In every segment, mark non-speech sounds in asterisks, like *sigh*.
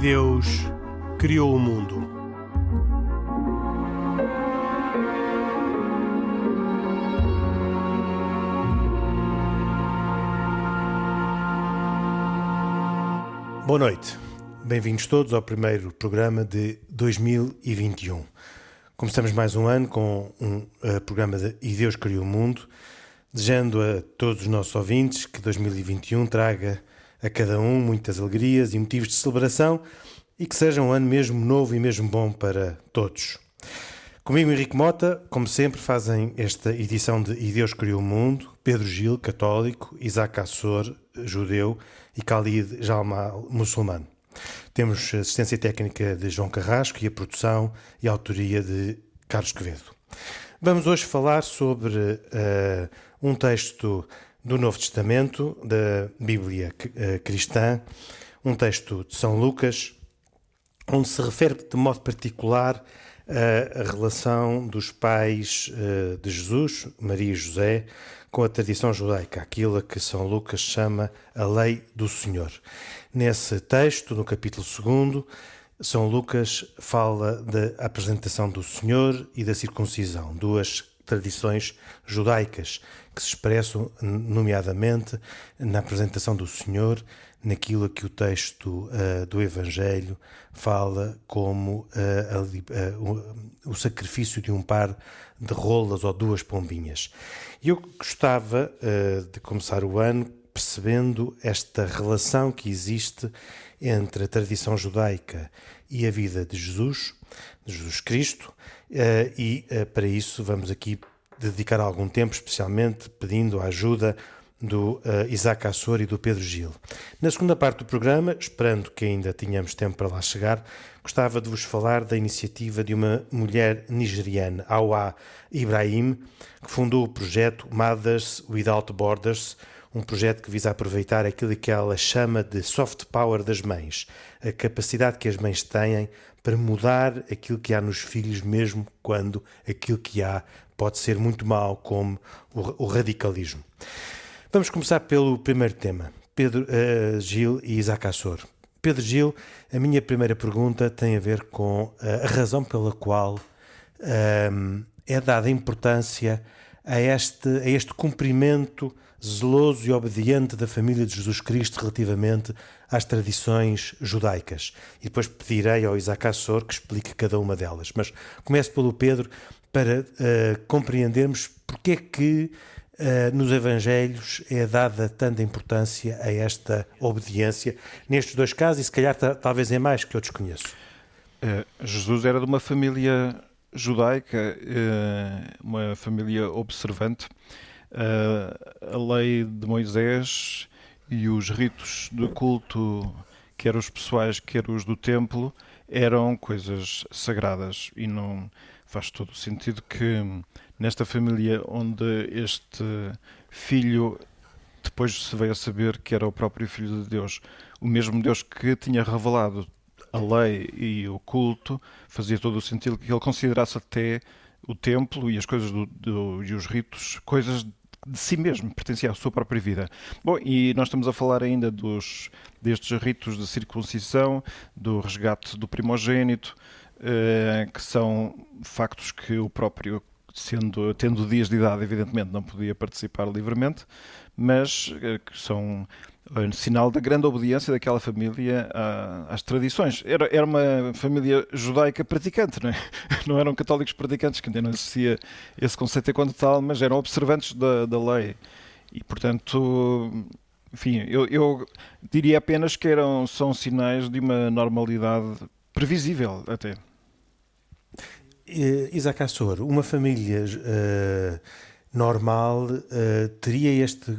Deus criou o mundo. Boa noite. Bem-vindos todos ao primeiro programa de 2021. Começamos mais um ano com um uh, programa de E Deus Criou o Mundo, desejando a todos os nossos ouvintes que 2021 traga a cada um muitas alegrias e motivos de celebração e que seja um ano mesmo novo e mesmo bom para todos. Comigo, Henrique Mota, como sempre, fazem esta edição de E Deus Criou o Mundo, Pedro Gil, católico, Isaac Assor, judeu, e Khalid Jalmal, muçulmano. Temos assistência técnica de João Carrasco e a produção e a autoria de Carlos Quevedo. Vamos hoje falar sobre uh, um texto do Novo Testamento, da Bíblia uh, cristã, um texto de São Lucas, onde se refere de modo particular a relação dos pais de Jesus, Maria e José, com a tradição judaica, aquilo a que São Lucas chama a lei do Senhor. Nesse texto, no capítulo 2, São Lucas fala da apresentação do Senhor e da circuncisão, duas tradições judaicas que se expressam, nomeadamente, na apresentação do Senhor, naquilo que o texto uh, do Evangelho fala como uh, uh, o sacrifício de um par de rolas ou duas pombinhas. Eu gostava de começar o ano percebendo esta relação que existe entre a tradição judaica e a vida de Jesus, de Jesus Cristo, eh, e eh, para isso vamos aqui dedicar algum tempo, especialmente pedindo a ajuda do uh, Isaac Assor e do Pedro Gil. Na segunda parte do programa, esperando que ainda tenhamos tempo para lá chegar, gostava de vos falar da iniciativa de uma mulher nigeriana, Awa Ibrahim, que fundou o projeto Mothers Without Borders, um projeto que visa aproveitar aquilo que ela chama de soft power das mães, a capacidade que as mães têm para mudar aquilo que há nos filhos, mesmo quando aquilo que há pode ser muito mau, como o, o radicalismo. Vamos começar pelo primeiro tema, Pedro uh, Gil e Isaac Assor. Pedro Gil, a minha primeira pergunta tem a ver com uh, a razão pela qual uh, é dada importância a este, a este cumprimento zeloso e obediente da família de Jesus Cristo relativamente às tradições judaicas. E depois pedirei ao Isaac Assor que explique cada uma delas. Mas começo pelo Pedro para uh, compreendermos porque é que uh, nos Evangelhos é dada tanta importância a esta obediência, nestes dois casos, e se calhar talvez em mais que eu desconheço. Uh, Jesus era de uma família judaica, uma família observante, a lei de Moisés e os ritos de culto, quer os pessoais, quer os do templo, eram coisas sagradas e não faz todo o sentido que nesta família onde este filho depois se veio a saber que era o próprio filho de Deus, o mesmo Deus que tinha revelado a lei e o culto, fazia todo o sentido que ele considerasse até o templo e as coisas do, do, e os ritos coisas de si mesmo, pertencia à sua própria vida. Bom, e nós estamos a falar ainda dos, destes ritos de circuncisão, do resgate do primogênito, eh, que são factos que o próprio, sendo, tendo dias de idade, evidentemente não podia participar livremente, mas eh, que são um sinal da grande obediência daquela família às tradições. Era, era uma família judaica praticante, não, é? *laughs* não eram católicos praticantes, que ainda não existia esse conceito enquanto tal, mas eram observantes da, da lei. E, portanto, enfim, eu, eu, diria apenas que eram, são sinais de uma normalidade previsível até. Isaac Assor, uma família uh, normal uh, teria este, uh,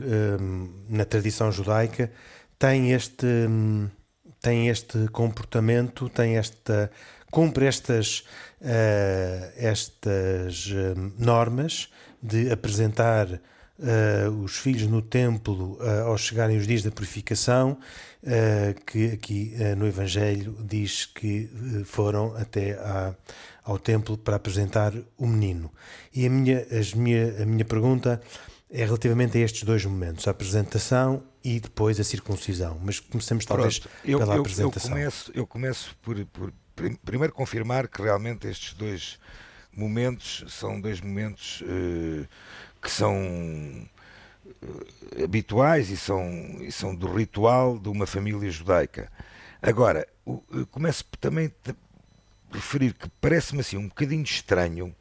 na tradição judaica, tem este, um, tem este comportamento, tem esta, cumpre estas, uh, estas hum, normas de apresentar os filhos no templo ao chegarem os dias da purificação, que aqui no Evangelho diz que foram até à ao templo para apresentar o menino. E a minha, as minha, a minha pergunta é relativamente a estes dois momentos, a apresentação e depois a circuncisão. Mas começamos talvez Pronto, eu, pela eu, apresentação. Eu começo, eu começo por, por primeiro confirmar que realmente estes dois momentos são dois momentos uh, que são uh, habituais e são, e são do ritual de uma família judaica. Agora, o, começo também referir que parece-me assim um bocadinho estranho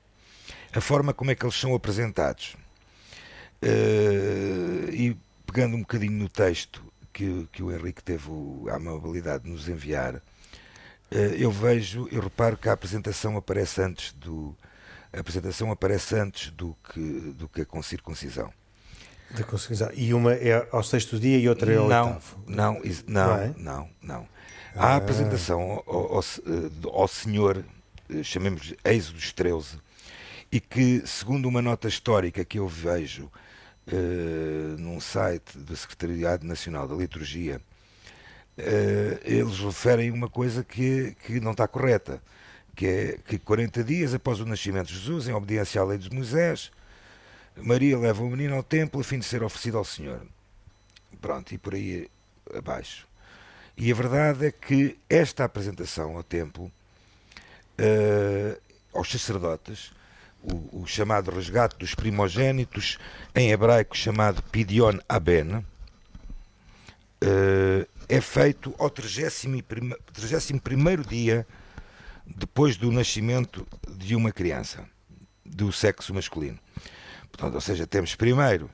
a forma como é que eles são apresentados. Uh, e pegando um bocadinho no texto que, que o Henrique teve a amabilidade de nos enviar, uh, eu vejo, eu reparo que a apresentação aparece antes do a apresentação aparece antes do que do que a circuncisão. Da circuncisão. E uma é ao sexto dia e outra é ao não, oitavo. Não, não, não, é? não, ah. apresentação ao, ao, ao Senhor, eh, chamemos Êxodos 13, e que, segundo uma nota histórica que eu vejo uh, num site da Secretariado Nacional da Liturgia, uh, eles referem uma coisa que, que não está correta, que é que 40 dias após o nascimento de Jesus, em obediência à lei de Moisés, Maria leva o menino ao templo a fim de ser oferecido ao Senhor. Pronto, e por aí abaixo. E a verdade é que esta apresentação ao templo, uh, aos sacerdotes, o, o, chamado resgate dos primogênitos, em hebraico chamado Pidion Aben, uh, é feito ao 31 dia depois do nascimento de uma criança do sexo masculino. Portanto, ou seja, temos primeiro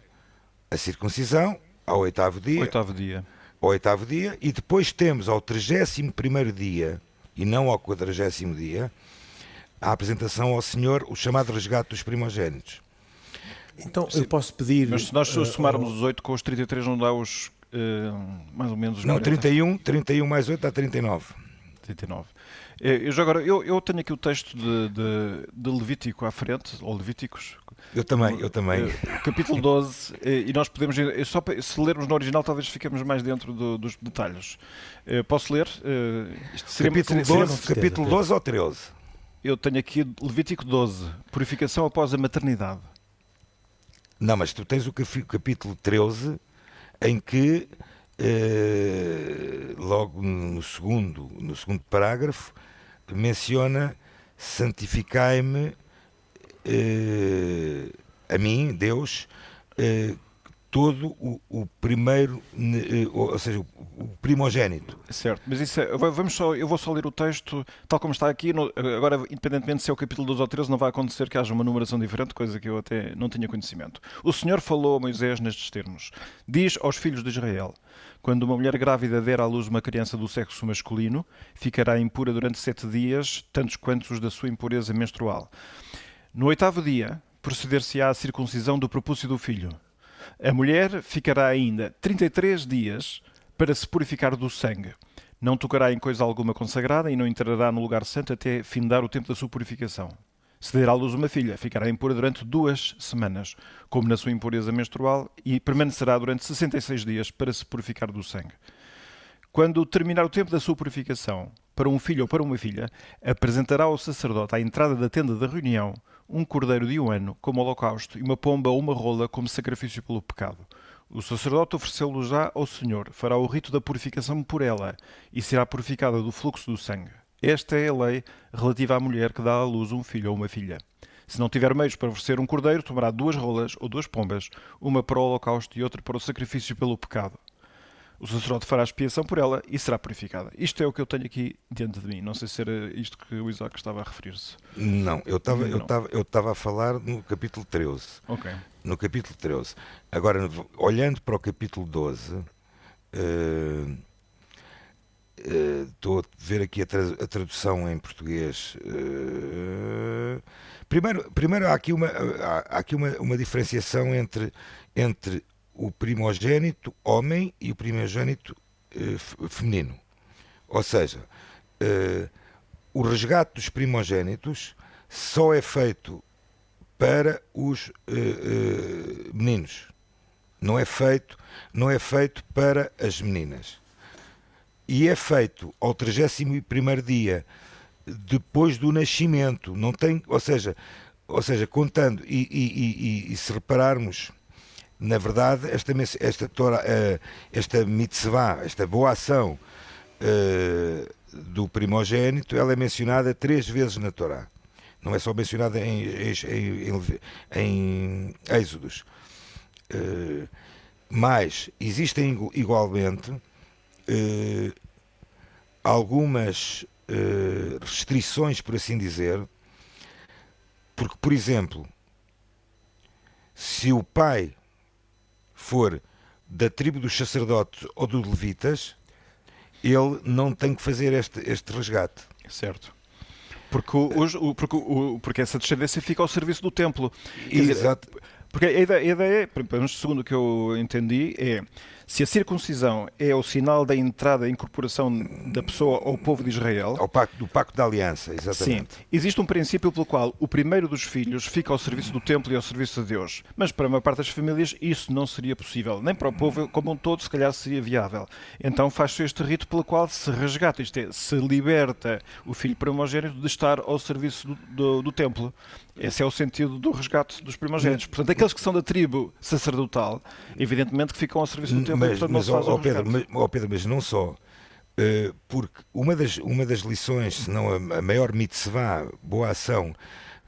a circuncisão ao oitavo dia. Oitavo dia. Ao oitavo dia e depois temos ao 31 primeiro dia e não ao quadragésimo dia a apresentação ao Senhor, o chamado resgate dos primogênitos. Então eu posso pedir. Mas se nós uh, somarmos uh, os 8 com os 33, não dá os. Uh, mais ou menos. Não, 31, 31 mais 8 dá 39. 39. Eu, já agora, eu, eu tenho aqui o texto de, de, de, Levítico à frente, ou Levíticos. Eu também, eu também. Capítulo 12, e nós podemos. Só se lermos no original, talvez fiquemos mais dentro do, dos detalhes. Posso ler? Seria, capítulo, 12, seria, capítulo 12 ou 13? eu tenho aqui Levítico 12, purificação após a maternidade. Não, mas tu tens o capítulo 13 em que eh, logo no segundo, no segundo parágrafo menciona santificai-me eh, a mim, Deus, eh, todo o, o primeiro, eh, ou seja, o primogênito. Certo, mas isso é, vamos só, eu vou só ler o texto tal como está aqui. No, agora, independentemente se é o capítulo 12 ou 13, não vai acontecer que haja uma numeração diferente, coisa que eu até não tinha conhecimento. O Senhor falou a Moisés nestes termos: Diz aos filhos de Israel: Quando uma mulher grávida der à luz uma criança do sexo masculino, ficará impura durante sete dias, tantos quantos os da sua impureza menstrual. No oitavo dia, proceder-se-á à circuncisão do propúcio do filho a mulher ficará ainda 33 dias para se purificar do sangue. Não tocará em coisa alguma consagrada e não entrará no lugar santo até findar o tempo da sua purificação. Se der à luz uma filha, ficará impura durante duas semanas, como na sua impureza menstrual, e permanecerá durante 66 dias para se purificar do sangue. Quando terminar o tempo da sua purificação, para um filho ou para uma filha, apresentará ao sacerdote à entrada da tenda da reunião um cordeiro de um ano como holocausto e uma pomba ou uma rola como sacrifício pelo pecado. O sacerdote ofereceu-lo já ao Senhor, fará o rito da purificação por ela e será purificada do fluxo do sangue. Esta é a lei relativa à mulher que dá à luz um filho ou uma filha. Se não tiver meios para oferecer um cordeiro, tomará duas rolas ou duas pombas, uma para o holocausto e outra para o sacrifício pelo pecado o sacerdote fará expiação por ela e será purificada. Isto é o que eu tenho aqui diante de mim. Não sei se era isto que o Isaac estava a referir-se. Não, eu estava eu estava eu estava a falar no capítulo 13. Ok. No capítulo 13. Agora, olhando para o capítulo 12, uh, uh, estou a ver aqui a, tra a tradução em português. Uh, primeiro, primeiro há aqui, uma, há, há aqui uma, uma diferenciação entre, entre o primogênito homem e o primogênito uh, feminino. Ou seja, uh, o resgate dos primogênitos só é feito para os uh, meninos. Não é feito, não é feito para as meninas. E é feito ao 31 dia depois do nascimento. Não tem, ou seja, ou seja, contando e, e, e, e se repararmos na verdade, esta, esta, esta, esta mitzvah, esta boa ação uh, do primogênito, ela é mencionada três vezes na Torá. Não é só mencionada em, em, em, em Êxodos. Uh, mas existem igualmente algumas restrições, por assim dizer, porque, por exemplo, se o pai for da tribo dos sacerdotes ou dos levitas, ele não tem que fazer este, este resgate. Certo. Porque, o, porque, porque essa descendência fica ao serviço do templo. Exato. Dizer, porque a ideia, a ideia, pelo menos segundo o que eu entendi, é se a circuncisão é o sinal da entrada e incorporação da pessoa ao povo de Israel. Ao pacto, do pacto da aliança, exatamente. Sim. Existe um princípio pelo qual o primeiro dos filhos fica ao serviço do templo e ao serviço de Deus. Mas para uma parte das famílias isso não seria possível. Nem para o povo como um todo, se calhar, seria viável. Então faz-se este rito pelo qual se resgata, isto é, se liberta o filho primogênito de estar ao serviço do, do, do templo. Esse é o sentido do resgate dos primogênitos. Portanto, aqueles que são da tribo sacerdotal, evidentemente que ficam ao serviço do templo. Mas, mas, ó, Pedro, mas, ó Pedro, mas não só. Uh, porque uma das, uma das lições, se não a, a maior mitzvah, boa ação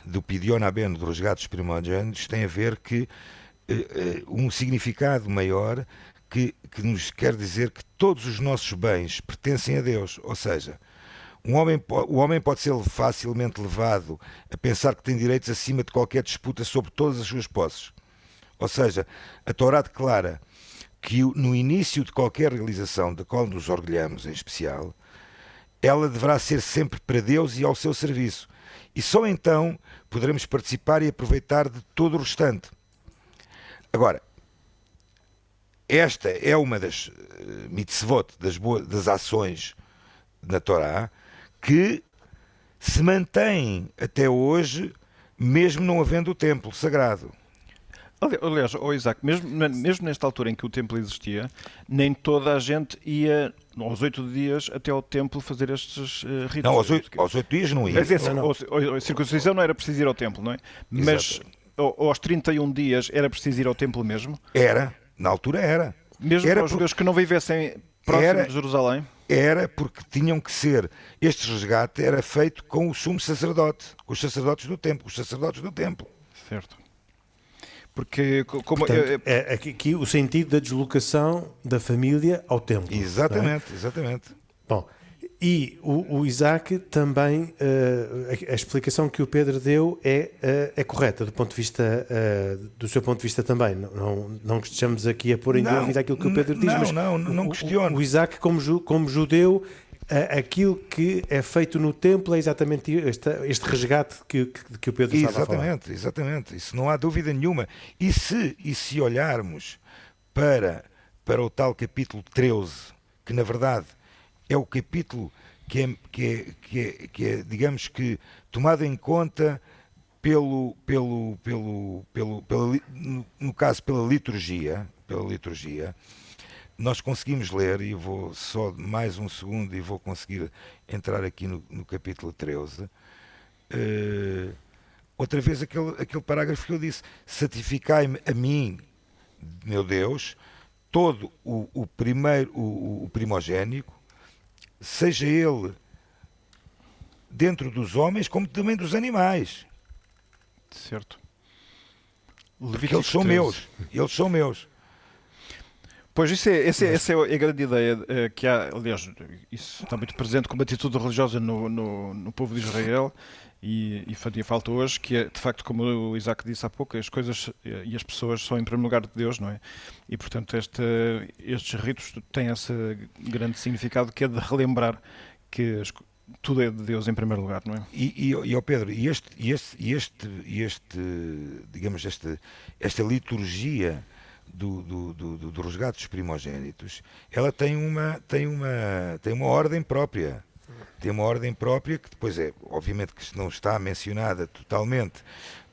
do Pidion Aben, do resgate dos primogênitos, tem a ver que uh, uh, um significado maior que, que nos quer dizer que todos os nossos bens pertencem a Deus. Ou seja, um homem, o homem pode ser facilmente levado a pensar que tem direitos acima de qualquer disputa sobre todas as suas posses. Ou seja, a Torá declara que no início de qualquer realização da qual nos orgulhamos em especial, ela deverá ser sempre para Deus e ao seu serviço. E só então poderemos participar e aproveitar de todo o restante. Agora, esta é uma das uh, mitzvot, das, boas, das ações na Torá, que se mantém até hoje, mesmo não havendo o templo sagrado. Aliás, oh Isaac, mesmo, mesmo nesta altura em que o templo existia, nem toda a gente ia aos oito dias até ao templo fazer estes uh, ritos. Não, aos oito, aos oito dias não ia. Mas esse, não, não. A circuncisão não era preciso ir ao templo, não é? Mas Exato. aos 31 dias era preciso ir ao templo mesmo? Era, na altura era. Mesmo era para os judeus por... que não vivessem próximo era... de Jerusalém? Era porque tinham que ser, este resgate era feito com o sumo sacerdote, com os sacerdotes do templo, os sacerdotes do templo. Certo. Porque como Portanto, é, é, aqui o sentido da deslocação da família ao templo. É? Exatamente, é? exatamente. Bom, e o, o Isaac também, uh, a, a, explicação que o Pedro deu é, uh, é correta do ponto de vista, uh, do seu ponto de vista também. Não, não, não estejamos aqui a pôr em não, dúvida aquilo que o Pedro diz, não, mas não, não questiono. O, o, Isaac, como, ju, como judeu, aquilo que é feito no templo é exatamente este, este resgate que, que, que, o Pedro estava exatamente, a falar. Exatamente, isso não há dúvida nenhuma. E se, e se olharmos para, para o tal capítulo 13, que na verdade é o capítulo que é, que é, que é, que é digamos que, tomado em conta pelo, pelo, pelo, pelo, pela, no caso, pela liturgia, pela liturgia, nós conseguimos ler, e vou só mais um segundo e vou conseguir entrar aqui no, no capítulo 13. Uh, eh, outra vez aquele, aquele parágrafo que eu disse: Santificai-me a mim, meu Deus, todo o, o primeiro, o, o primogênico, seja ele dentro dos homens como também dos animais. Certo. Porque eles são 13. meus. Eles são meus. Pois isso é, essa, é, essa é a grande ideia é, que há, aliás, isso está muito presente como atitude religiosa no, no, no povo de Israel e, e fazia falta hoje, que é, de facto, como o Isaac disse há pouco, as coisas e as pessoas são em primeiro lugar de Deus, não é? E, portanto, este, estes ritos têm esse grande significado que é de relembrar que as, tudo é de Deus em primeiro lugar, não é? E, e, e oh Pedro, e este, e este, este, este, digamos, este, esta liturgia do, do, do, do dos primogênitos, ela tem uma, tem uma, tem uma ordem própria tem uma ordem própria que depois é, obviamente que não está mencionada totalmente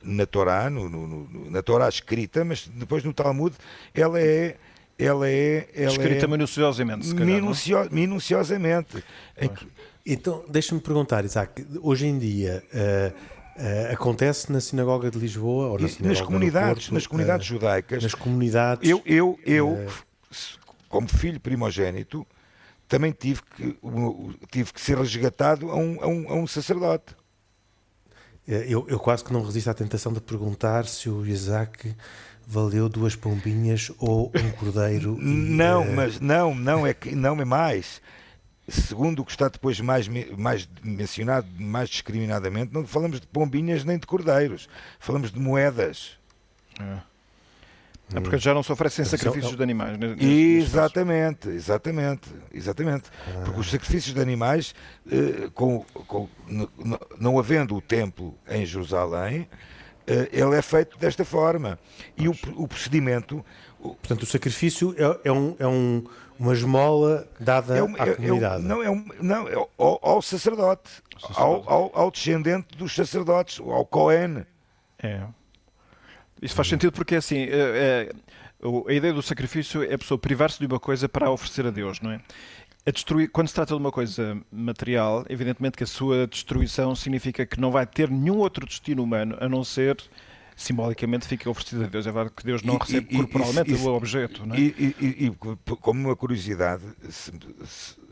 na Torá, no, no, no, na Torá escrita, mas depois no Talmud ela é ela é ela escrita é, minuciosamente, calhar, minucio, minuciosamente. Então, deixa-me perguntar, Isaac, hoje em dia uh, Uh, acontece na sinagoga de Lisboa ou na nas comunidades, Porto, nas comunidades uh, judaicas. Nas comunidades. Eu, eu, eu como filho primogênito, também tive que, tive que ser resgatado a um, a um, a um sacerdote. Eu, eu, quase que não resisto à tentação de perguntar se o Isaac valeu duas pombinhas ou um cordeiro. *laughs* não, e, mas não, não é que não é mais. Segundo o que está depois mais, mais mencionado, mais discriminadamente, não falamos de pombinhas nem de cordeiros, falamos de moedas. É. É porque já não se oferecem sacrifícios de animais. Exatamente, exatamente, exatamente. Ah. Porque os sacrifícios de animais, eh, com, com, não havendo o templo em Jerusalém, eh, ele é feito desta forma. E o, o procedimento. Portanto, o sacrifício é, é, um, é um, uma esmola dada é um, à é, comunidade. não, é um, não, é ao, ao sacerdote, sacerdote. Ao, ao, ao, descendente dos sacerdotes, ao Cohen. É. Isso faz sentido porque assim, é, a ideia do sacrifício é a pessoa privar-se de uma coisa para a oferecer a Deus, não é? A destruir, quando se trata de uma coisa material, evidentemente que a sua destruição significa que não vai ter nenhum outro destino humano a não ser simbolicamente fica oferecido a Deus. É verdade que Deus não e, recebe e, corporalmente o objeto. Não é? e, e, como uma curiosidade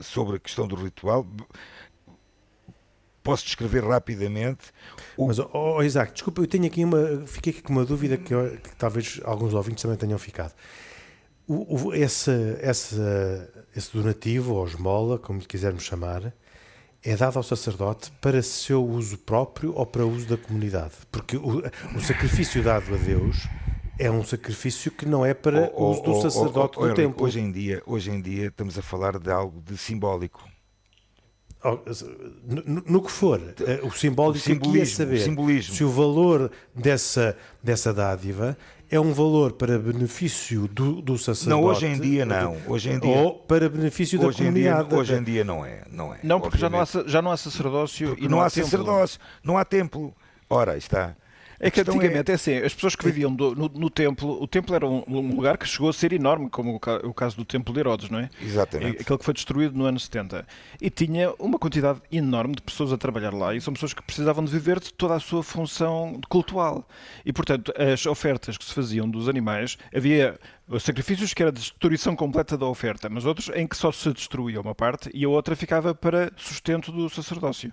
sobre a questão do ritual, posso descrever rapidamente. O... Mas, oh, Isaac, desculpa, eu tenho aqui uma. Fiquei aqui com uma dúvida que, eu, que talvez alguns ouvintes também tenham ficado. O, o, esse, esse, esse donativo, ou esmola, como lhe quisermos chamar, é dado ao sacerdote para seu uso próprio ou para uso da comunidade? Porque o, o sacrifício dado a Deus é um sacrifício que não é para oh, uso do oh, sacerdote oh, do templo. Hoje em, dia, hoje em dia estamos a falar de algo de simbólico. No, no, que for, eh, o simbólico o aqui é saber simbolismo. se o valor dessa, dessa dádiva é um valor para benefício do, do sacerdote. Não, hoje em dia não. Hoje em dia, ou para benefício da comunidade. Dia, hoje em dia não é. Não, é, não porque já não, há, já não há sacerdócio porque e não, não há, há sacerdócio, não há templo. Ora, está. É que antigamente, é... é assim, as pessoas que viviam do, no, no, templo, o templo era um, um, lugar que chegou a ser enorme, como o, o, caso do templo de Herodes, não é? Exatamente. Aquele que foi destruído no ano 70. E tinha uma quantidade enorme de pessoas a trabalhar lá, e são pessoas que precisavam de viver de toda a sua função cultural. E, portanto, as ofertas que se faziam dos animais, havia sacrifícios que era a destruição completa da oferta, mas outros em que só se destruía uma parte e a outra ficava para sustento do sacerdócio.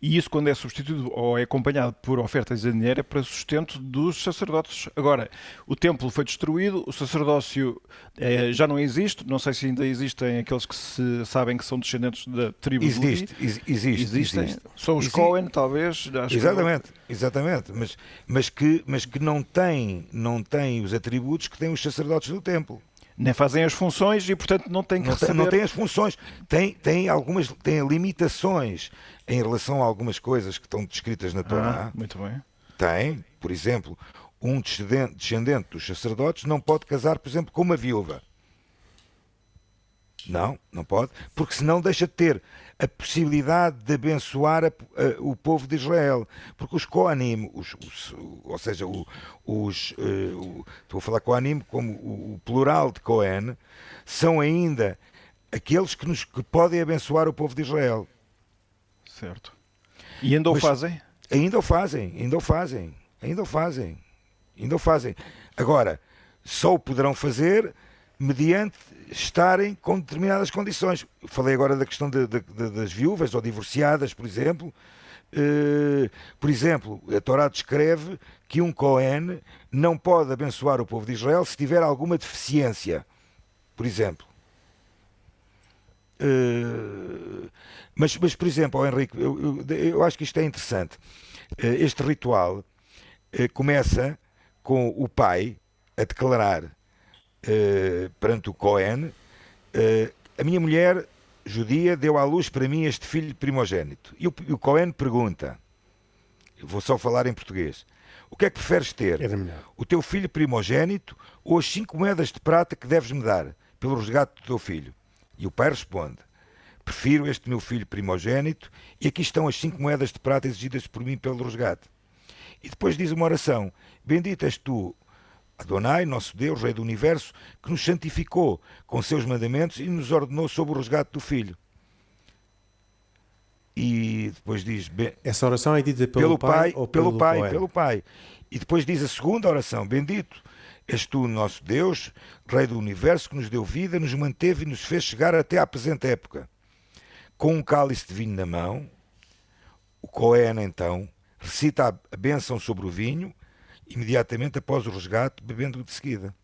E isso, quando é substituído ou é acompanhado por ofertas de dinheiro, é para sustento dos sacerdotes. Agora, o templo foi destruído, o sacerdócio é, já não existe, não sei se ainda existem aqueles que se sabem que são descendentes da tribo existe, de Existe, existem. Existe. São os existe. Cohen, talvez. exatamente, que... exatamente. Mas, mas, que, mas que não têm não tem os atributos que têm os sacerdotes do templo. Nem fazem as funções e, portanto, não têm que não receber... Tem, não têm as funções. Tem, tem algumas tem limitações em relação a algumas coisas que estão descritas na Torá. Ah, muito bem. Tem, por exemplo, um descendente, descendente dos sacerdotes não pode casar, por exemplo, com uma viúva. Não, não pode, porque senão deixa de ter a possibilidade de abençoar a, a, o povo de Israel. Porque os Koanim, os, os, ou seja, o, os, uh, estou a falar Koanim como o, o, plural de Cohen, são ainda aqueles que, nos, que podem abençoar o povo de Israel. Certo. E ainda Mas, o fazem? Ainda o fazem, ainda o fazem, ainda o fazem, ainda o fazem. Agora, só o poderão fazer mediante estarem com determinadas condições. Falei agora da questão de, de, de, das viúvas ou divorciadas, por exemplo. Uh, por exemplo, a Torá descreve que um Cohen não pode abençoar o povo de Israel se tiver alguma deficiência, por exemplo. Uh, mas, mas, por exemplo, oh, Henrique, eu, eu, eu, acho que isto é interessante. Uh, este ritual começa com o pai a declarar uh, perante o Cohen, uh, a minha mulher judia deu à luz para mim este filho primogênito. E o, e o Cohen pergunta, vou só falar em português, o que é que preferes ter? O teu filho primogênito ou as cinco moedas de prata que deves-me dar pelo resgate do teu filho? E o pai responde, prefiro este meu filho primogênito e aqui estão as cinco moedas de prata exigidas por mim pelo resgate. E depois diz uma oração, bendito és tu, Adonai, nosso Deus, Rei do Universo, que nos santificou com seus mandamentos e nos ordenou sob o resgate do Filho. E depois diz. Essa oração é dita pelo, pelo pai, pai, ou pelo, pelo pai, poema? pelo pai. E depois diz a segunda oração: Bendito és tu, nosso Deus, Rei do universo, que nos deu vida, nos manteve e nos fez chegar até à presente época. Com um cálice de vinho na mão, o Cohen então recita a bênção sobre o vinho, imediatamente após o resgate, bebendo de seguida.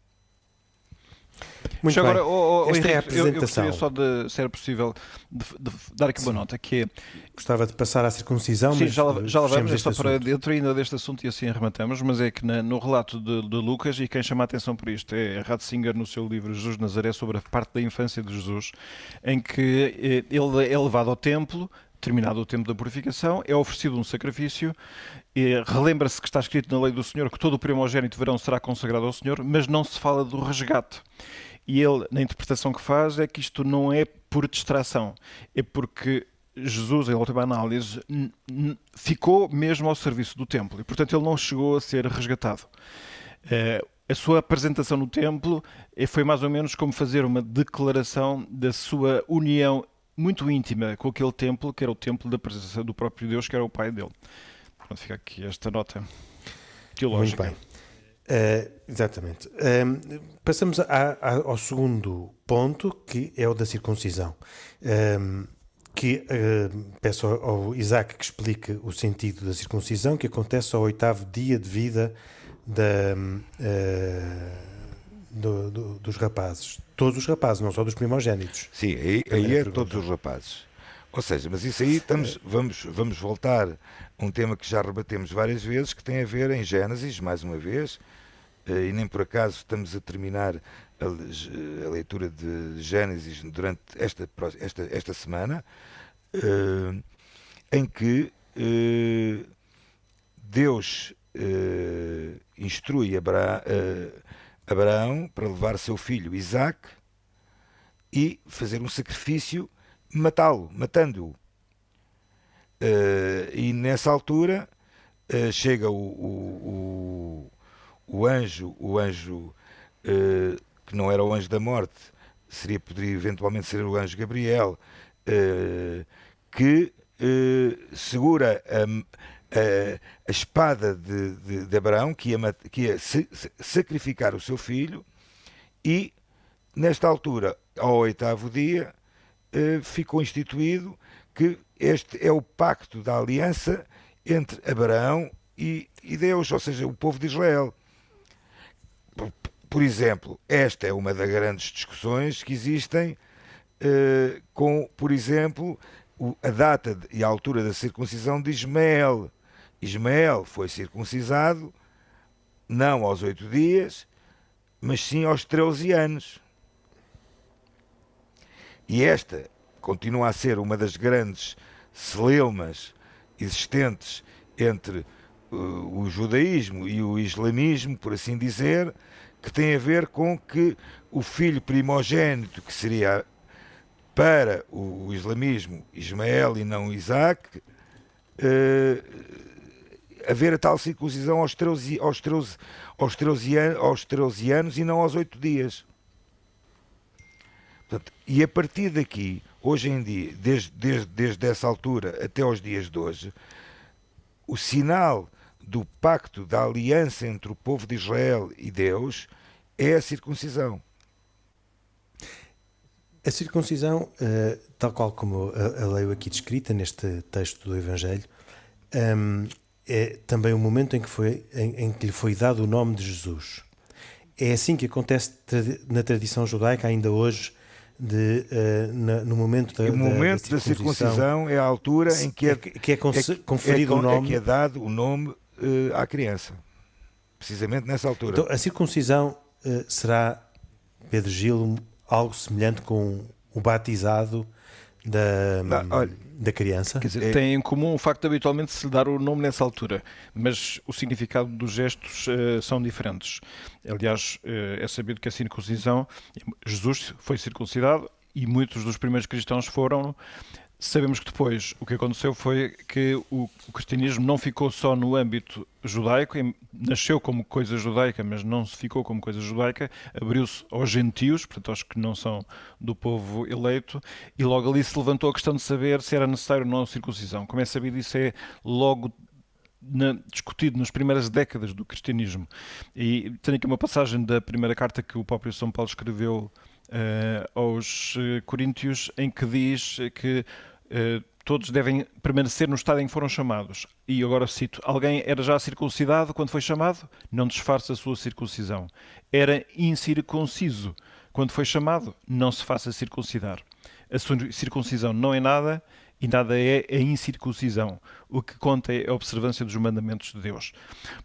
Muito agora, oh, oh, Esta é a Henrique, eu, eu apresentação. gostaria só de, se era possível, de, de dar aqui uma nota, que é, Gostava de passar à circuncisão, sim, mas já, já lá vamos, é só para dentro ainda deste assunto e assim arrematamos, mas é que na- no relato de, de Lucas, e quem chama a atenção por isto é Ratzinger no seu livro Jesus de Nazaré, sobre a parte da infância de Jesus, em que eh, ele é levado ao templo, terminado o tempo da purificação, é oferecido um sacrifício, relembra-se que está escrito na lei do Senhor que todo o primogênito verão será consagrado ao Senhor, mas não se fala do resgate. E ele, na interpretação que faz, é que isto não é por distração, é porque Jesus, em última análise, ficou mesmo ao serviço do templo e, portanto, ele não chegou a ser resgatado. Eh, a sua apresentação no templo eh, foi mais ou menos como fazer uma declaração da sua união muito íntima com aquele templo, que era o templo da presença do próprio Deus, que era o pai dele. Portanto, fica aqui esta nota Muito teológica. bem. Eh, exatamente. Ehm, passamos a- a- ao segundo ponto, que é o da circuncisão. Ehm, que ehm, peço ao, ao Isaac que explique o sentido da circuncisão, que acontece ao oitavo dia de vida da, eh, do- do- dos rapazes. Todos os rapazes, não só dos primogênitos. Sim, aí, Primeira aí é todos os rapazes. Ou seja, mas isso aí estamos, vamos, vamos voltar a um tema que já rebatemos várias vezes, que tem a ver em Gênesis, mais uma vez, eh, e nem por acaso estamos a terminar a, le- a leitura de Gênesis durante esta, esta, esta semana, eh, em que eh, Deus eh, instrui Abra, eh, Abraão para levar seu filho Isaac e fazer um sacrifício, matá-lo, matando-o. Eh, e nessa altura eh, chega o, o, o, o anjo, o anjo eh, que não era o anjo da morte, seria, poderia eventualmente ser o anjo Gabriel, que segura a, a, a espada de, de, de Abraão, que ia, que ia sa- sa- sacrificar o seu filho, e nesta altura, ao oitavo dia, eh, ficou instituído que este é o pacto da aliança entre Abraão e, e Deus, ou seja, o povo de Israel. Por, por exemplo, esta é uma das grandes discussões que existem eh, com, por exemplo, o- a data de- e a altura da circuncisão de Ismael. Ismael foi circuncisado não aos oito dias, mas sim aos 13 anos. E esta continua a ser uma das grandes celeumas existentes entre uh, o judaísmo e o islamismo, por assim dizer, que tem a ver com que o filho primogênito, que seria para o, islamismo Ismael e não Isaac, uh, haver a tal circuncisão aos 13, aos 13, aos 13, an- aos 13 anos e não aos 8 dias. Portanto, e a partir daqui, hoje em dia, desde, desde, desde essa altura até aos dias de hoje, o sinal do pacto, da aliança entre o povo de Israel e Deus é a circuncisão. A circuncisão, eh, tal qual como a, a leio aqui descrita neste texto do Evangelho, hum, é também o momento em que, foi, em, em que lhe foi dado o nome de Jesus. É assim que acontece na tradição judaica ainda hoje, de, eh, na- no momento da, o da- momento da circuncisão é a altura em que é, que, que é é- conferido é, o nome. é que é dado o nome eh, à criança. Precisamente nessa altura. Então, a circuncisão eh, será, Pedro Gil, algo semelhante com o batizado da, Não, olha, da criança? Quer dizer, É- tem em comum o facto de habitualmente se lhe dar o nome nessa altura, mas o significado dos gestos eh, são diferentes. Aliás, eh, é sabido que a circuncisão, Jesus foi circuncidado e muitos dos primeiros cristãos foram Sabemos que depois o que aconteceu foi que o, o cristianismo não ficou só no âmbito judaico, nasceu como coisa judaica, mas não se ficou como coisa judaica, abriu-se aos gentios, portanto aos que não são do povo eleito, e logo ali se levantou a questão de saber se era necessário ou não a circuncisão. Como é sabido, isso é logo na, discutido nas primeiras décadas do cristianismo. E tenho aqui uma passagem da primeira carta que o próprio São Paulo escreveu uh, aos uh, Coríntios, em que diz que todos devem permanecer no estado em que foram chamados. E agora cito: Alguém era já circuncidado quando foi chamado? Não disfarce a sua circuncisão. Era incircunciso quando foi chamado? Não se faça circuncidar. A circuncisão não é nada e nada é a incircuncisão. O que conta é a observância dos mandamentos de Deus.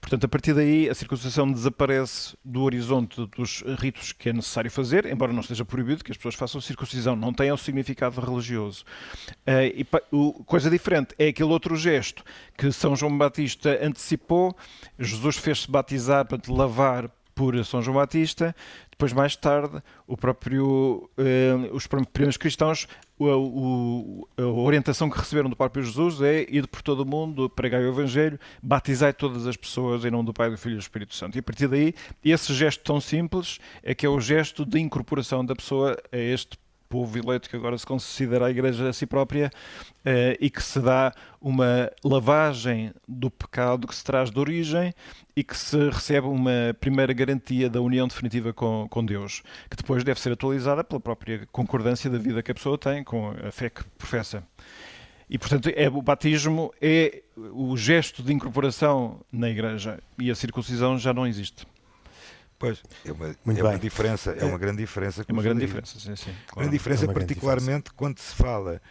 Portanto, a partir daí, a circuncisação desaparece do horizonte dos ritos que é necessário fazer, embora não esteja proibido que as pessoas façam circuncisão, não tenha o significado religioso. Uh, e, coisa diferente é aquele outro gesto que São João Batista antecipou. Jesus fez-se batizar para lavar por São João Batista. Depois, mais tarde, o próprio, eh, os primeiros cristãos, a, a, orientação que receberam do próprio Jesus é ir por todo o mundo, pregar o Evangelho, batizar todas as pessoas em nome do Pai, do Filho e do Espírito Santo. E a partir daí, esse gesto tão simples é que é o gesto de incorporação da pessoa a este povo eleito que agora se considera a Igreja a si própria eh, e que se dá uma lavagem do pecado que se traz de origem e que se recebe uma primeira garantia da união definitiva com, com Deus, que depois deve ser atualizada pela própria concordância da vida que a pessoa tem com a fé que professa. E, portanto, é, o batismo é o gesto de incorporação na Igreja e a circuncisão já não existe. Pois, é uma, é uma diferença, é uma grande diferença. É uma grande diferença, sim, sim. Claro. Grande diferença, é particularmente diferença. quando se fala,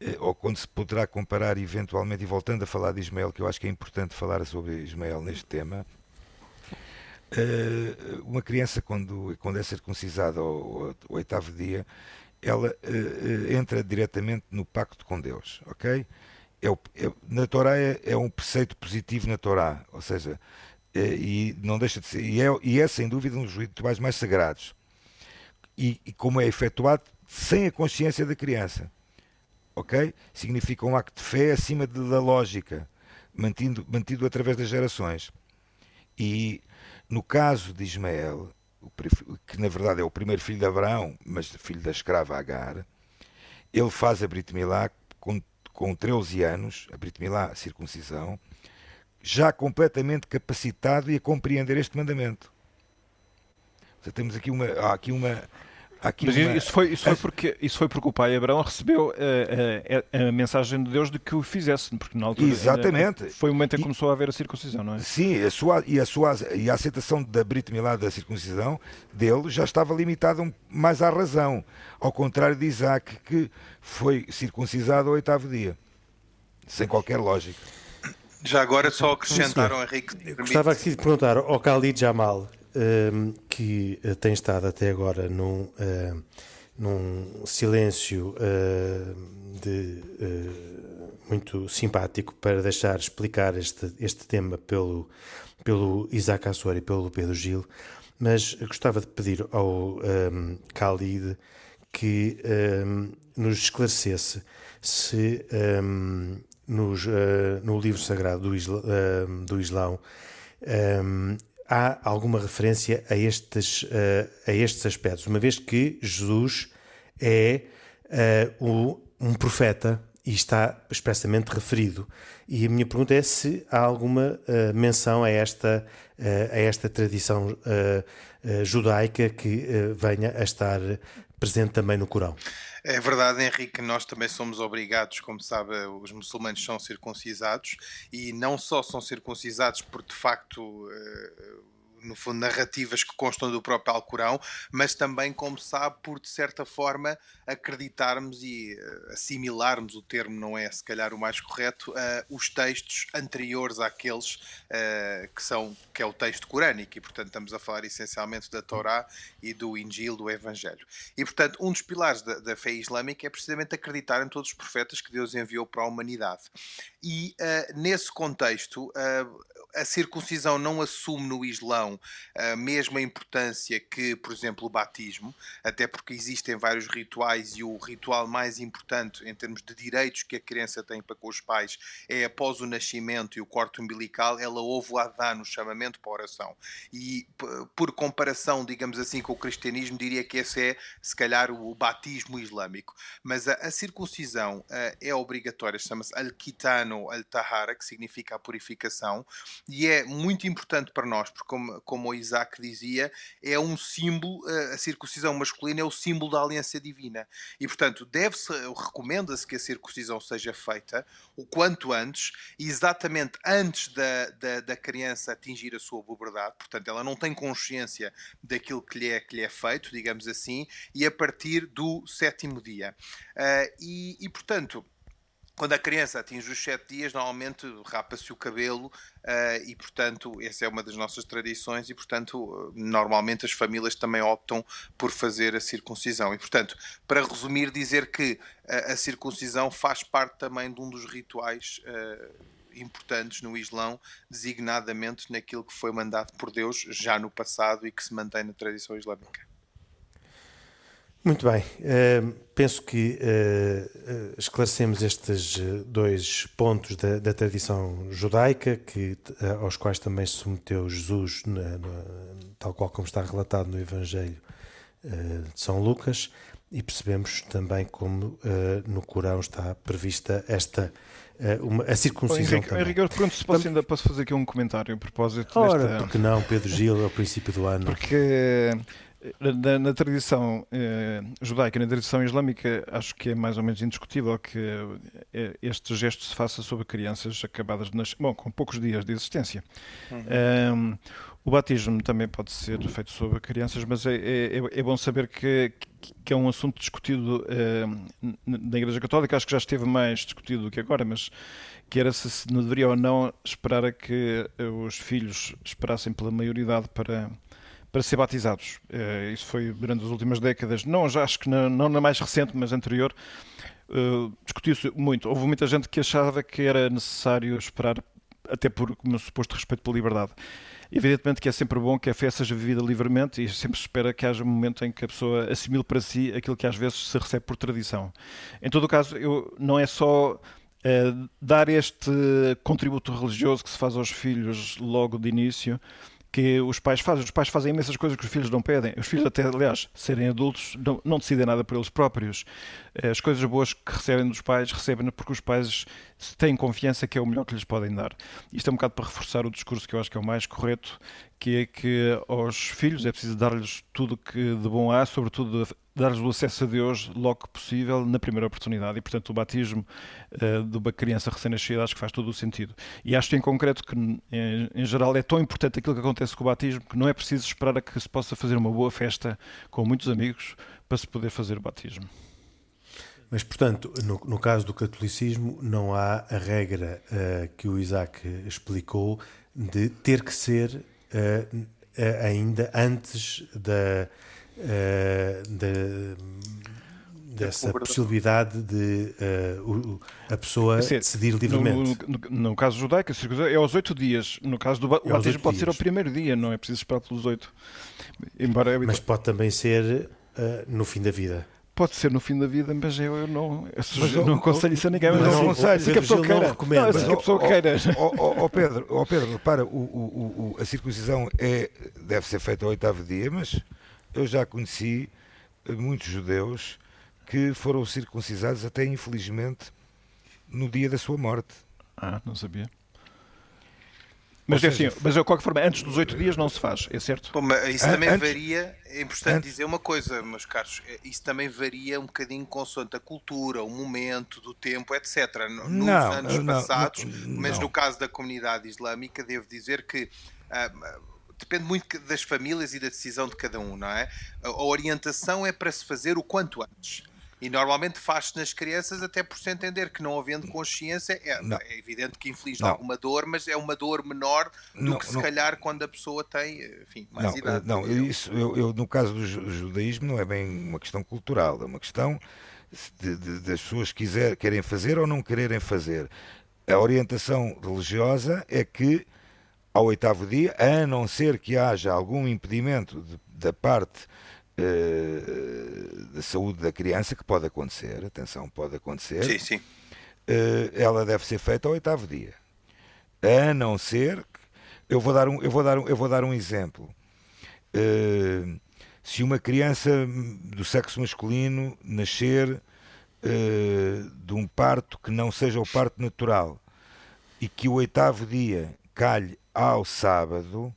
eh, ou quando se poderá comparar eventualmente, e voltando a falar de Ismael, que eu acho que é importante falar sobre Ismael neste tema, eh, uma criança quando, quando é circuncisada ao, ao oitavo dia, ela uh, entra diretamente no pacto com Deus, ok? É, o, é na Torá é, é, um preceito positivo na Torá, ou seja, e não deixa de ser, e é, e é sem dúvida um dos rituais mais sagrados. E, e, como é efetuado sem a consciência da criança. Ok? Significa um acto de fé acima de, da lógica, mantido, mantido através das gerações. E no caso de Ismael, que na verdade é o primeiro filho de Abraão, mas filho da escrava Agar, ele faz a Brit Milá com, com 13 anos, a Brit Milá, a circuncisão, já completamente capacitado e a compreender este mandamento. Seja, temos aqui uma, há aqui uma, Aqui Mas uma... isso, foi, isso, foi porque, isso foi porque o pai Abraão recebeu a, a, a, mensagem de Deus de que o fizesse, porque na altura Exatamente. foi o momento em que começou a haver a circuncisão, não é? Sim, a sua, e, a sua, e a aceitação da Brit Milá da circuncisão dele já estava limitada mais à razão, ao contrário de Isaac, que foi circuncisado ao oitavo dia, sem qualquer lógica. Já agora só acrescentaram, Henrique. Gostava aqui de perguntar ao Khalid Jamal, um, ehm, que uh, tem estado até agora num, uh, num silêncio uh, de, muito simpático para deixar explicar este, este tema pelo, pelo Isaac Assor e pelo Pedro Gil, mas gostava de pedir ao um, ehm, Khalid que um, nos esclarecesse se nos, uh, no livro sagrado do, Isla, uh, do Islão um, há alguma referência a estes, uh, a estes aspectos, uma vez que Jesus é o, um profeta e está expressamente referido. E a minha pergunta é se há alguma menção a esta, a esta tradição judaica que venha a estar presente também no Corão. É verdade, Henrique, nós também somos obrigados, como sabe, os muçulmanos são circuncisados e não só são circuncisados por de facto eh, no fundo, narrativas que constam do próprio Alcorão, mas também, como sabe, por de certa forma acreditarmos e uh, assimilarmos o termo, não é se calhar o mais correto, uh, os textos anteriores àqueles uh, que são que é o texto corânico e, portanto, estamos a falar essencialmente da Torá e do Injil, do Evangelho. E, portanto, um dos pilares da, da fé islâmica é precisamente acreditar em todos os profetas que Deus enviou para a humanidade. E, nesse contexto, a circuncisão não assume no Islão a mesma importância que, por exemplo, o batismo, até porque existem vários rituais e o ritual mais importante em termos de direitos que a criança tem para com os pais é após o nascimento e o corte umbilical, ela ouve o adán, o chamamento para a oração. E por comparação, digamos assim, com o cristianismo, diria que esse é, se calhar, o batismo islâmico. Mas a, a circuncisão uh, é obrigatória, chama-se al-kitano al-tahara, que significa a purificação, e é muito importante para nós, porque, como, como o Isaac dizia, é um símbolo, uh, a circuncisão masculina é o símbolo da aliança divina. E, portanto, deve-se, recomenda-se que a circuncisão seja feita o quanto antes, exatamente antes da, da, da criança atingir a sua puberdade, portanto, ela não tem consciência daquilo que lhe é, que lhe é feito, digamos assim, e a partir do sétimo dia. Uh, e, e, portanto, quando a criança atinge os sete dias, normalmente rapa-se o cabelo uh, e, portanto, essa é uma das nossas tradições e, portanto, normalmente as famílias também optam por fazer a circuncisão. E, portanto, para resumir, dizer que a, a circuncisão faz parte também de um dos rituais uh, importantes no Islão, designadamente naquilo que foi mandado por Deus já no passado e que se mantém na tradição islâmica. Muito bem, uh, penso que uh, esclarecemos estes dois pontos da, da tradição judaica, que, uh, aos quais também se submeteu Jesus, na, na, tal qual como está relatado no Evangelho de São Lucas, e percebemos também como no Corão está prevista esta uma, a circuncisão Henrique, também. Henrique, pronto, se posso, ainda posso fazer aqui um comentário a propósito Ora, desta... porque não, Pedro Gil, ao princípio do ano. Porque na, na tradição eh, judaica, na tradição islâmica, acho que é mais ou menos indiscutível que eh, este gesto se faça sobre crianças acabadas de nascer, bom, com poucos dias de existência. Uhum. Um, o batismo também pode ser feito sobre crianças, mas é, é, é bom saber que, que, é um assunto discutido uh, na Igreja Católica, acho que já esteve mais discutido do que agora, mas que era se não deveria ou não esperar a que os filhos esperassem pela maioridade para para ser batizados. Uh, isso foi durante as últimas décadas, não já acho que não, não na mais recente, mas anterior, uh, discutiu-se muito. Houve muita gente que achava que era necessário esperar, até por um suposto respeito pela liberdade. Evidentemente que é sempre bom que a fé seja vivida livremente e sempre se espera que haja um momento em que a pessoa assimile para si aquilo que às vezes se recebe por tradição. Em todo o caso, eu, não é só uh, dar este contributo religioso que se faz aos filhos logo de início, que os pais fazem. Os pais fazem imensas coisas que os filhos não pedem. Os filhos, até, aliás, serem adultos, não, não decidem nada por eles próprios. Eh, as coisas boas que recebem dos pais, recebem porque os pais têm confiança que é o melhor que lhes podem dar. Isto é um bocado para reforçar o discurso que eu acho que é o mais correto, que é que aos filhos é preciso dar-lhes tudo que de bom há, sobretudo dar-lhes o acesso a Deus logo que possível, na primeira oportunidade. E, portanto, o batismo uh, de uma criança recém-nascida acho que faz todo o sentido. E acho em concreto que, em, em, geral, é tão importante aquilo que acontece com o batismo que não é preciso esperar a que se possa fazer uma boa festa com muitos amigos para se poder fazer o batismo. Mas, portanto, no, no caso do catolicismo, não há a regra uh, que o Isaac explicou de ter que ser uh, ainda antes da uh, de, dessa possibilidade de uh, a pessoa assim, decidir livremente. No, no, no caso judaico, é aos oito dias. No caso do é batismo, pode dias. ser ao primeiro dia, não é preciso esperar pelos oito. Embora, mas pode também ser uh, no fim da vida. Pode ser no fim da vida, mas eu, eu não, eu não aconselho isso a ninguém. Mas, mas não aconselho. Se a pessoa queira. Não, se a pessoa queira. Ó Pedro, oh Pedro, repara, o, o, o, a circuncisão é, deve ser feita ao oitavo dia, mas eu já conheci eh, muitos judeus que foram circuncisados até infelizmente no dia da sua morte. Ah, não sabia. Mas, é seja, assim, mas de qualquer forma, antes dos oito dias não se faz, é certo? Bom, isso também antes, varia, é importante antes, dizer uma coisa, meus caros, é, isso também varia um bocadinho consoante a cultura, o momento, do tempo, etc. Nos não, anos não, passados, não, mas no caso da comunidade islâmica, devo dizer que. Uh, depende muito das famílias e da decisão de cada um, não é? A orientação é para se fazer o quanto antes. E normalmente faz-se nas crianças até por se entender que não havendo consciência, é, é evidente que inflige não. alguma dor, mas é uma dor menor do não, que se não. calhar quando a pessoa tem enfim, mais não, idade. Não, isso, eu, eu, no caso do judaísmo não é bem uma questão cultural, é uma questão de, de, das pessoas quiser, querem fazer ou não quererem fazer. A orientação religiosa é que ao oitavo dia, a não ser que haja algum impedimento de, da parte uh, da saúde da criança, que pode acontecer, atenção, pode acontecer. Sim, sim. Uh, ela deve ser feita ao oitavo dia. A não ser que, eu vou dar um, eu vou dar um, eu vou dar um exemplo. Uh, se uma criança do sexo masculino nascer de um parto que não seja o parto natural e que o oitavo dia calhe ao sábado,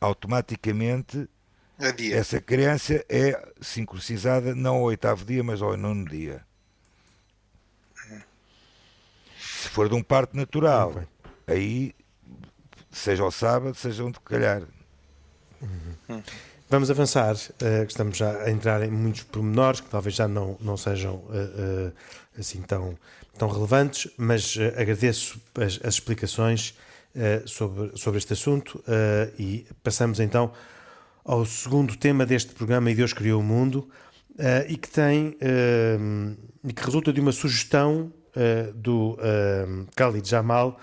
automaticamente Adia. essa criança é sincronizada não ao oitavo dia, mas ao nono dia. Se for de um parto natural, aí seja ao sábado, seja onde calhar. Uhum. Vamos avançar, uh, estamos já a entrar em muitos pormenores que talvez já não, não sejam uh, uh, assim tão, tão relevantes, mas agradeço as, as explicações sobre, sobre este assunto e passamos então ao segundo tema deste programa E Deus Criou o Mundo e que tem e que resulta de uma sugestão do Khalid Jamal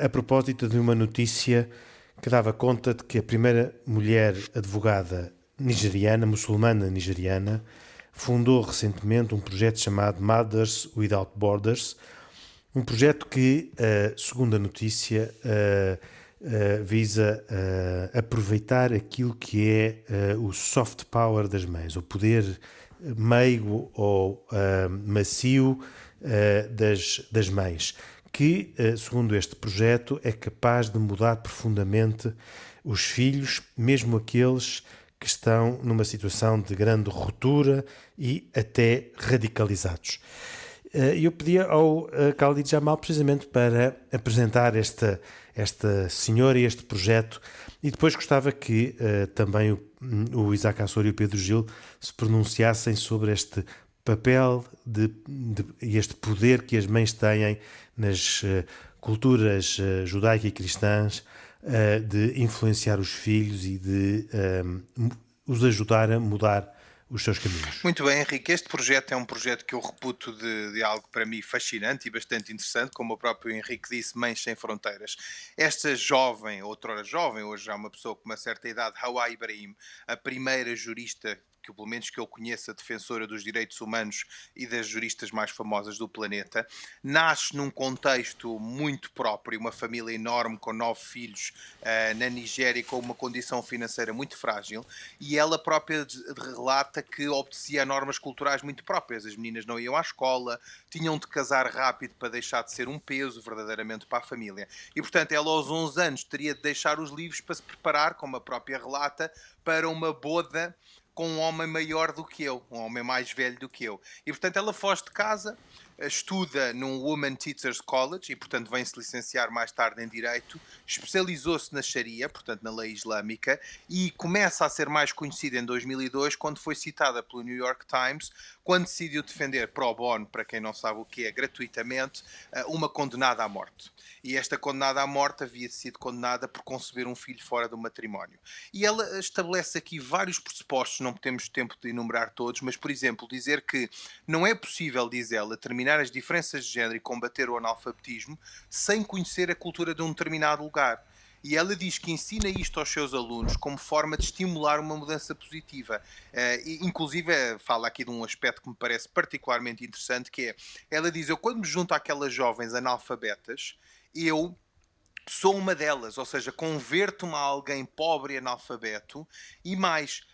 a propósito de uma notícia que dava conta de que a primeira mulher advogada nigeriana, muçulmana nigeriana, fundou recentemente um projeto chamado Mothers Without Borders, um projeto que, eh, segundo a notícia, eh, eh, visa aproveitar aquilo que é o soft power das mães, o poder meigo ou macio das, das mães que, eh, segundo este projeto, é capaz de mudar profundamente os filhos, mesmo aqueles que estão numa situação de grande ruptura e até radicalizados. Eh, eu pedia ao eh, Khalid Jamal precisamente para apresentar esta, esta senhora e este projeto. E depois gostava que uh, também o, o Isaac Assor e o Pedro Gil se pronunciassem sobre este papel de, de, e este poder que as mães têm nas uh, culturas uh, judaica e cristãs de influenciar os filhos e de os ajudar a mudar os seus caminhos. Muito bem, Henrique. Este projeto é um projeto que eu reputo de, de, algo para mim fascinante e bastante interessante, como o próprio Henrique disse, Mães Sem Fronteiras. Esta jovem, outrora jovem, hoje já uma pessoa com uma certa idade, Hawa Ibrahim, a primeira jurista que pelo menos que eu conheça, defensora dos direitos humanos e das juristas mais famosas do planeta, nasce num contexto muito próprio, uma família enorme com nove filhos uh, na Nigéria com uma condição financeira muito frágil, e ela própria relata que obedecia a normas culturais muito próprias. As meninas não iam à escola, tinham de casar rápido para deixar de ser um peso verdadeiramente para a família. E portanto, ela aos 11 anos teria de deixar os livros para se preparar, como a própria relata, para uma boda com um homem maior do que eu, um homem mais velho do que eu. E portanto ela foge de casa, estuda num Women Teachers College e, portanto, vem se licenciar mais tarde em Direito, especializou-se na Sharia, portanto, na lei islâmica, e começa a ser mais conhecida em 2002 quando foi citada pelo New York Times, quando decidiu defender pro bono, para quem não sabe o que é, gratuitamente, eh, uma condenada à morte. E esta condenada à morte havia sido condenada por conceber um filho fora do matrimónio. E ela estabelece aqui vários pressupostos, não temos tempo de enumerar todos, mas, por exemplo, dizer que não é possível, diz ela, terminar eliminar as diferenças de género e combater o analfabetismo sem conhecer a cultura de um determinado lugar. E ela diz que ensina isto aos seus alunos como forma de estimular uma mudança positiva. Uh, inclusive, fala aqui de um aspecto que me parece particularmente interessante, que é, ela diz, eu quando me junto àquelas jovens analfabetas, eu sou uma delas, ou seja, converto-me a alguém pobre e analfabeto, e mais,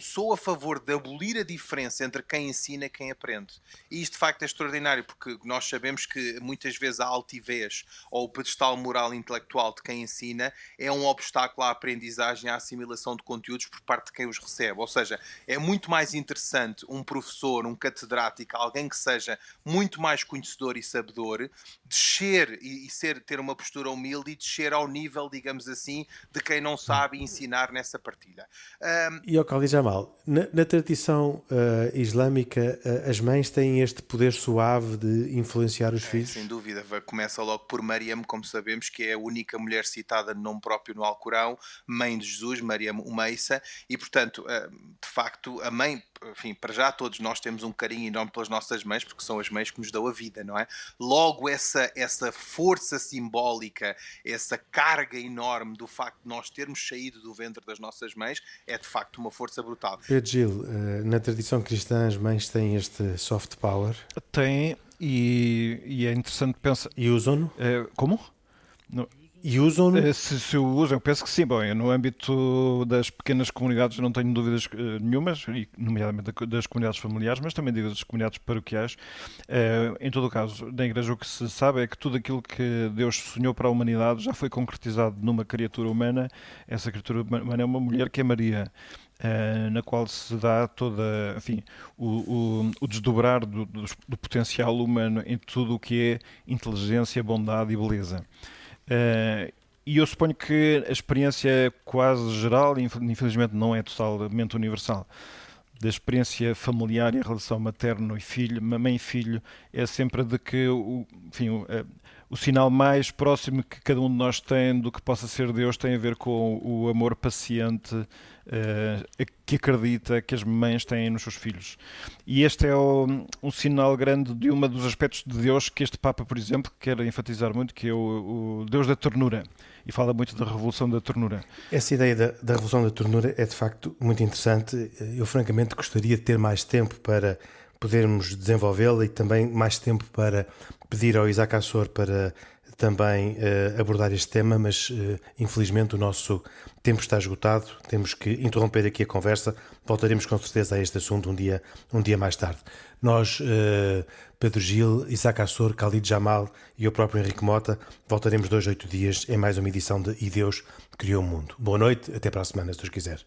sou a favor de abolir a diferença entre quem ensina e quem aprende. E isto de facto é extraordinário, porque nós sabemos que muitas vezes a altivez ou o pedestal moral e intelectual de quem ensina é um obstáculo à aprendizagem à assimilação de conteúdos por parte de quem os recebe. Ou seja, é muito mais interessante um professor, um catedrático, alguém que seja muito mais conhecedor e sabedor, descer e, ser, ter uma postura humilde e descer ao nível, digamos assim, de quem não sabe ensinar nessa partilha. Um, e ao Khalid Jamal, na, na tradição uh, islâmica, uh, as mães têm este poder suave de influenciar os é, filhos? Sem dúvida. Começa logo por Mariam, como sabemos, que é a única mulher citada de nome próprio no Alcorão, mãe de Jesus, Mariam Umeissa, e portanto, uh, de facto, a mãe enfim, para já todos nós temos um carinho enorme pelas nossas mães, porque são as mães que nos dão a vida, não é? Logo, essa, essa força simbólica, essa carga enorme do facto de nós termos saído do ventre das nossas mães, é de facto uma força brutal. Pedro Gil, eh, na tradição cristã, as mães têm este soft power? Têm, e, e é interessante pensar. E usam-no? É, como? No... E usam? Eh, se, se o usam, eu penso que sim. Bom, no âmbito das pequenas comunidades não tenho dúvidas uh, nenhumas, e nomeadamente das comunidades familiares, mas também digo das comunidades paroquiais. Uh, em todo o caso, na Igreja o que se sabe é que tudo aquilo que Deus sonhou para a humanidade já foi concretizado numa criatura humana. Essa criatura humana é uma mulher que é Maria. Uh, na qual se dá toda, enfim, o, o, o desdobrar do, do, do, potencial humano em tudo o que é inteligência, bondade e beleza. Uh, e eu suponho que a experiência é quase geral, infelizmente não é totalmente universal, da experiência familiar e a relação materno e filho, mãe e filho, é sempre de que, o, enfim, o, o sinal mais próximo que cada um de nós tem do que possa ser Deus tem a ver com o amor paciente uh, que acredita que as mães têm nos seus filhos. E este é o, um sinal grande de um dos aspectos de Deus que este Papa, por exemplo, quer enfatizar muito, que é o, o Deus da ternura. E fala muito da revolução da ternura. Essa ideia da, da revolução da ternura é de facto muito interessante. Eu, francamente, gostaria de ter mais tempo para podermos desenvolvê-la e também mais tempo para pedir ao Isaac Assor para também uh, abordar este tema, mas uh, infelizmente o nosso tempo está esgotado, temos que interromper aqui a conversa. Voltaremos com certeza a este assunto um dia, um dia mais tarde. Nós, uh, Pedro Gil, Isaac Assor, Khalid Jamal e o próprio Henrique Mota, voltaremos dois, oito dias em mais uma edição de E Deus Criou o Mundo. Boa noite, até para a semana, se Deus quiser.